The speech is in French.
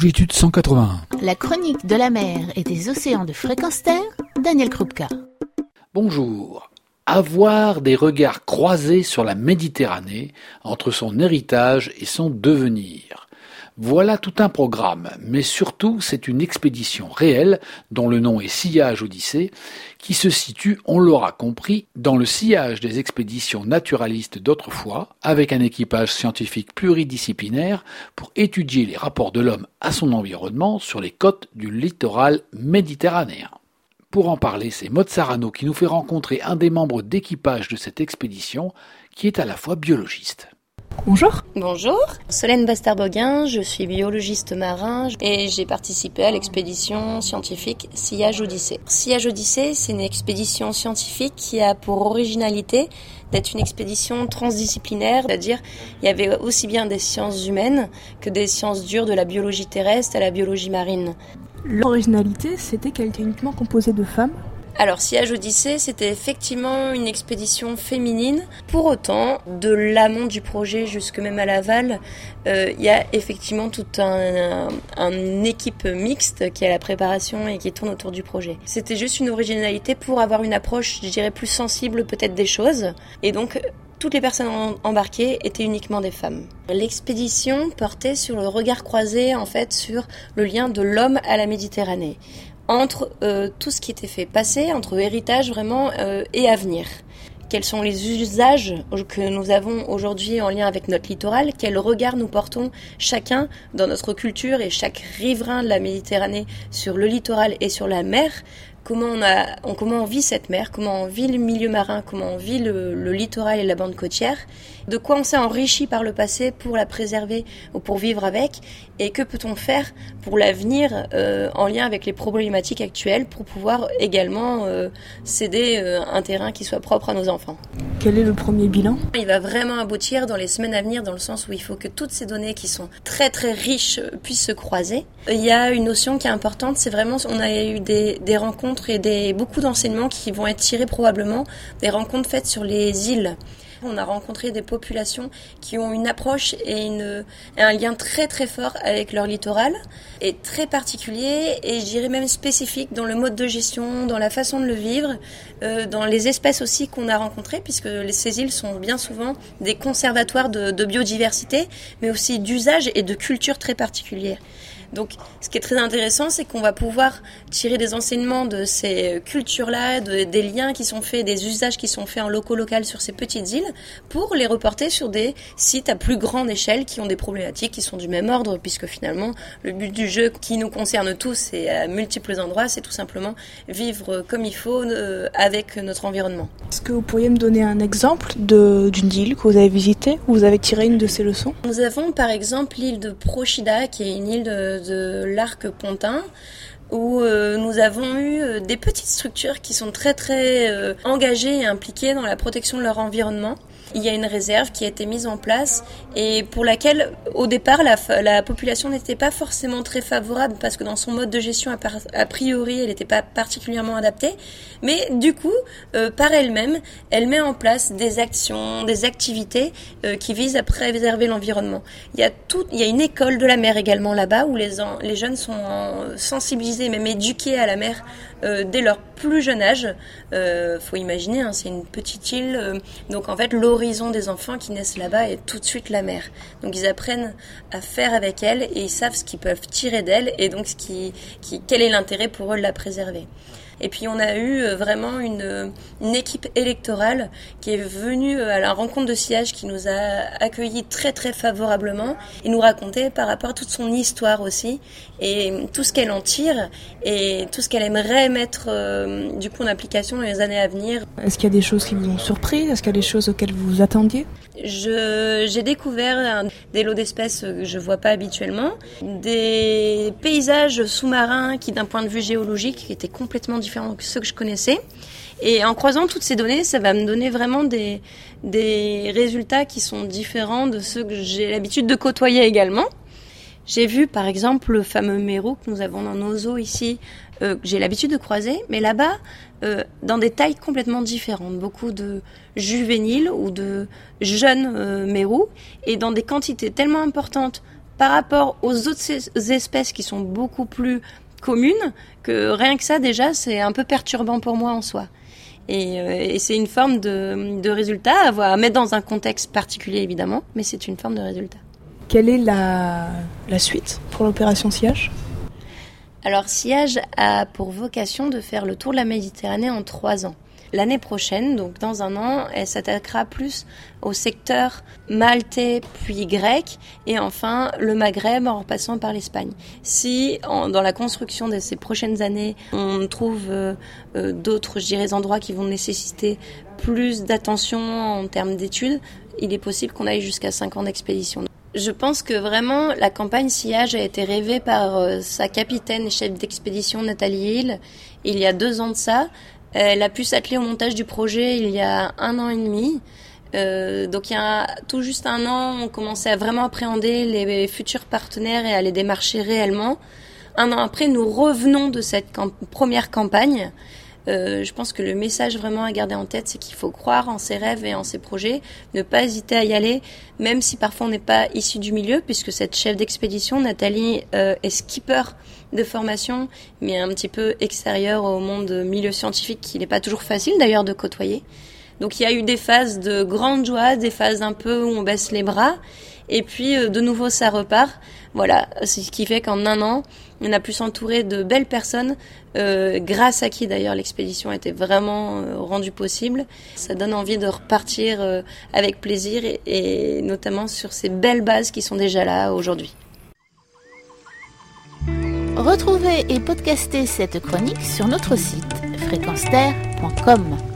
Longitude 181. La chronique de la mer et des océans de fréquence terre, Daniel Krupka. Bonjour. Avoir des regards croisés sur la Méditerranée entre son héritage et son devenir. Voilà tout un programme, mais surtout c'est une expédition réelle, dont le nom est Sillage Odyssée, qui se situe, on l'aura compris, dans le sillage des expéditions naturalistes d'autrefois, avec un équipage scientifique pluridisciplinaire pour étudier les rapports de l'homme à son environnement sur les côtes du littoral méditerranéen. Pour en parler, c'est Maud Sarano qui nous fait rencontrer un des membres d'équipage de cette expédition, qui est à la fois biologiste. Bonjour. Bonjour. Solène Bastarboguin, je suis biologiste marin et j'ai participé à l'expédition scientifique Sillage Odyssée. Sillage Odyssée, c'est une expédition scientifique qui a pour originalité d'être une expédition transdisciplinaire, c'est-à-dire il y avait aussi bien des sciences humaines que des sciences dures de la biologie terrestre à la biologie marine. L'originalité, c'était qu'elle était uniquement composée de femmes alors, Sillage Odyssée, c'était effectivement une expédition féminine. Pour autant, de l'amont du projet jusque même à l'aval, euh, il y a effectivement toute un, un, équipe mixte qui est à la préparation et qui tourne autour du projet. C'était juste une originalité pour avoir une approche, je dirais, plus sensible peut-être des choses. Et donc, toutes les personnes embarquées étaient uniquement des femmes. L'expédition portait sur le regard croisé en fait sur le lien de l'homme à la Méditerranée entre euh, tout ce qui était fait passer, entre héritage vraiment euh, et avenir. Quels sont les usages que nous avons aujourd'hui en lien avec notre littoral? Quel regard nous portons chacun dans notre culture et chaque riverain de la Méditerranée sur le littoral et sur la mer? Comment on, a, comment on vit cette mer, comment on vit le milieu marin, comment on vit le, littoral et la bande côtière, de quoi on s'est enrichi par le passé pour la préserver ou pour vivre avec, et que peut-on faire pour l'avenir euh, en lien avec les problématiques actuelles pour pouvoir également euh, céder euh, un terrain qui soit propre à nos enfants. Quel est le premier bilan? Il va vraiment aboutir dans les semaines à venir dans le sens où il faut que toutes ces données qui sont très très riches puissent se croiser. Il y a une notion qui est importante, c'est vraiment, on a eu des, des rencontres et des, beaucoup d'enseignements qui vont être tirés probablement des rencontres faites sur les îles. On a rencontré des populations qui ont une approche et, une, un lien très très fort avec leur littoral et très particulier et je dirais même spécifique dans le mode de gestion, dans la façon de le vivre, euh, dans les espèces aussi qu'on a rencontrées puisque ces îles sont bien souvent des conservatoires de, de biodiversité mais aussi d'usage et de culture très particulières. Donc, ce qui est très intéressant, c'est qu'on va pouvoir tirer des enseignements de ces cultures-là, des liens qui sont faits, des usages qui sont faits en loco-local sur ces petites îles, pour les reporter sur des sites à plus grande échelle qui ont des problématiques qui sont du même ordre, puisque finalement, le but du jeu qui nous concerne tous et à multiples endroits, c'est tout simplement vivre comme il faut euh, avec notre environnement. Est-ce que vous pourriez me donner un exemple d'une île que vous avez visitée, où vous avez tiré une de ces leçons? Nous avons par exemple l'île de Prochida, qui est une île de de l'arc pontin où euh, nous avons eu euh, des petites structures qui sont très très euh, engagées et impliquées dans la protection de leur environnement il y a une réserve qui a été mise en place et pour laquelle, au départ, la, la population n'était pas forcément très favorable parce que dans son mode de gestion, a, priori, elle n'était pas particulièrement adaptée. Mais du coup, euh, par elle-même, elle met en place des actions, des activités euh, qui visent à préserver l'environnement. Il y a tout, il y a une école de la mer également là-bas où les, les jeunes sont sensibilisés, même éduqués à la mer euh, dès leur plus jeune âge. Euh, faut imaginer, hein, c'est une petite île, euh, donc en fait l'horizon des enfants qui naissent là-bas est tout de suite la mer. Donc ils apprennent à faire avec elle et ils savent ce qu'ils peuvent tirer d'elle et donc quel est l'intérêt pour eux de la préserver. Et puis on a eu euh, vraiment une, une équipe électorale qui est venue euh, à la rencontre de Siège, qui nous a accueillis très très favorablement et nous racontait par rapport à toute son histoire aussi et tout ce qu'elle en tire et tout ce qu'elle aimerait mettre euh, du coup en application dans les années à venir. Est-ce qu'il y a des choses qui vous ont surpris? Est-ce qu'il y a des choses auxquelles vous vous attendiez? J'ai découvert des lots d'espèces que je vois pas habituellement, des paysages sous-marins qui d'un point de vue géologique étaient complètement différents que ceux que je connaissais. Et en croisant toutes ces données, ça va me donner vraiment des, des résultats qui sont différents de ceux que j'ai l'habitude de côtoyer également. J'ai vu par exemple le fameux mérou que nous avons dans nos eaux ici, euh, que j'ai l'habitude de croiser, mais là-bas, euh, dans des tailles complètement différentes. Beaucoup de juvéniles ou de jeunes euh, mérous, et dans des quantités tellement importantes par rapport aux autres espèces qui sont beaucoup plus communes, que rien que ça déjà, c'est un peu perturbant pour moi en soi. Et, euh, c'est une forme de, de résultat à, voir, à mettre dans un contexte particulier évidemment, mais c'est une forme de résultat. Quelle est la, la suite pour l'opération Sillage Alors Sillage a pour vocation de faire le tour de la Méditerranée en trois ans. L'année prochaine, donc dans un an, elle s'attaquera plus au secteur maltais puis grec et enfin le Maghreb en repassant par l'Espagne. Si dans la construction de ces prochaines années, on trouve euh, euh, d'autres, je dirais, endroits qui vont nécessiter plus d'attention en termes d'études, il est possible qu'on aille jusqu'à 5 ans d'expédition. Je pense que vraiment la campagne sillage a été rêvée par euh, sa capitaine et chef d'expédition Nathalie Hill il y a deux ans de ça. Elle a pu s'atteler au montage du projet il y a un an et demi. Euh, donc il y a tout juste un an, on commençait à vraiment appréhender les futurs partenaires et à les démarcher réellement. Un an après, nous revenons de cette première campagne. Euh, je pense que le message vraiment à garder en tête, c'est qu'il faut croire en ses rêves et en ses projets, ne pas hésiter à y aller, même si parfois on n'est pas issu du milieu, puisque cette chef d'expédition, Nathalie, euh, est skipper de formation, mais un petit peu extérieur au monde milieu scientifique, qui n'est pas toujours facile d'ailleurs de côtoyer. Donc il y a eu des phases de grande joie, des phases un peu où on baisse les bras, et puis euh, de nouveau ça repart. Voilà, ce qui fait qu'en un an, on a pu s'entourer de belles personnes, euh, grâce à qui d'ailleurs l'expédition a été vraiment euh, rendue possible. Ça donne envie de repartir avec plaisir et notamment sur ces belles bases qui sont déjà là aujourd'hui. Retrouvez et podcastez cette chronique sur notre site fréquenceterre.com.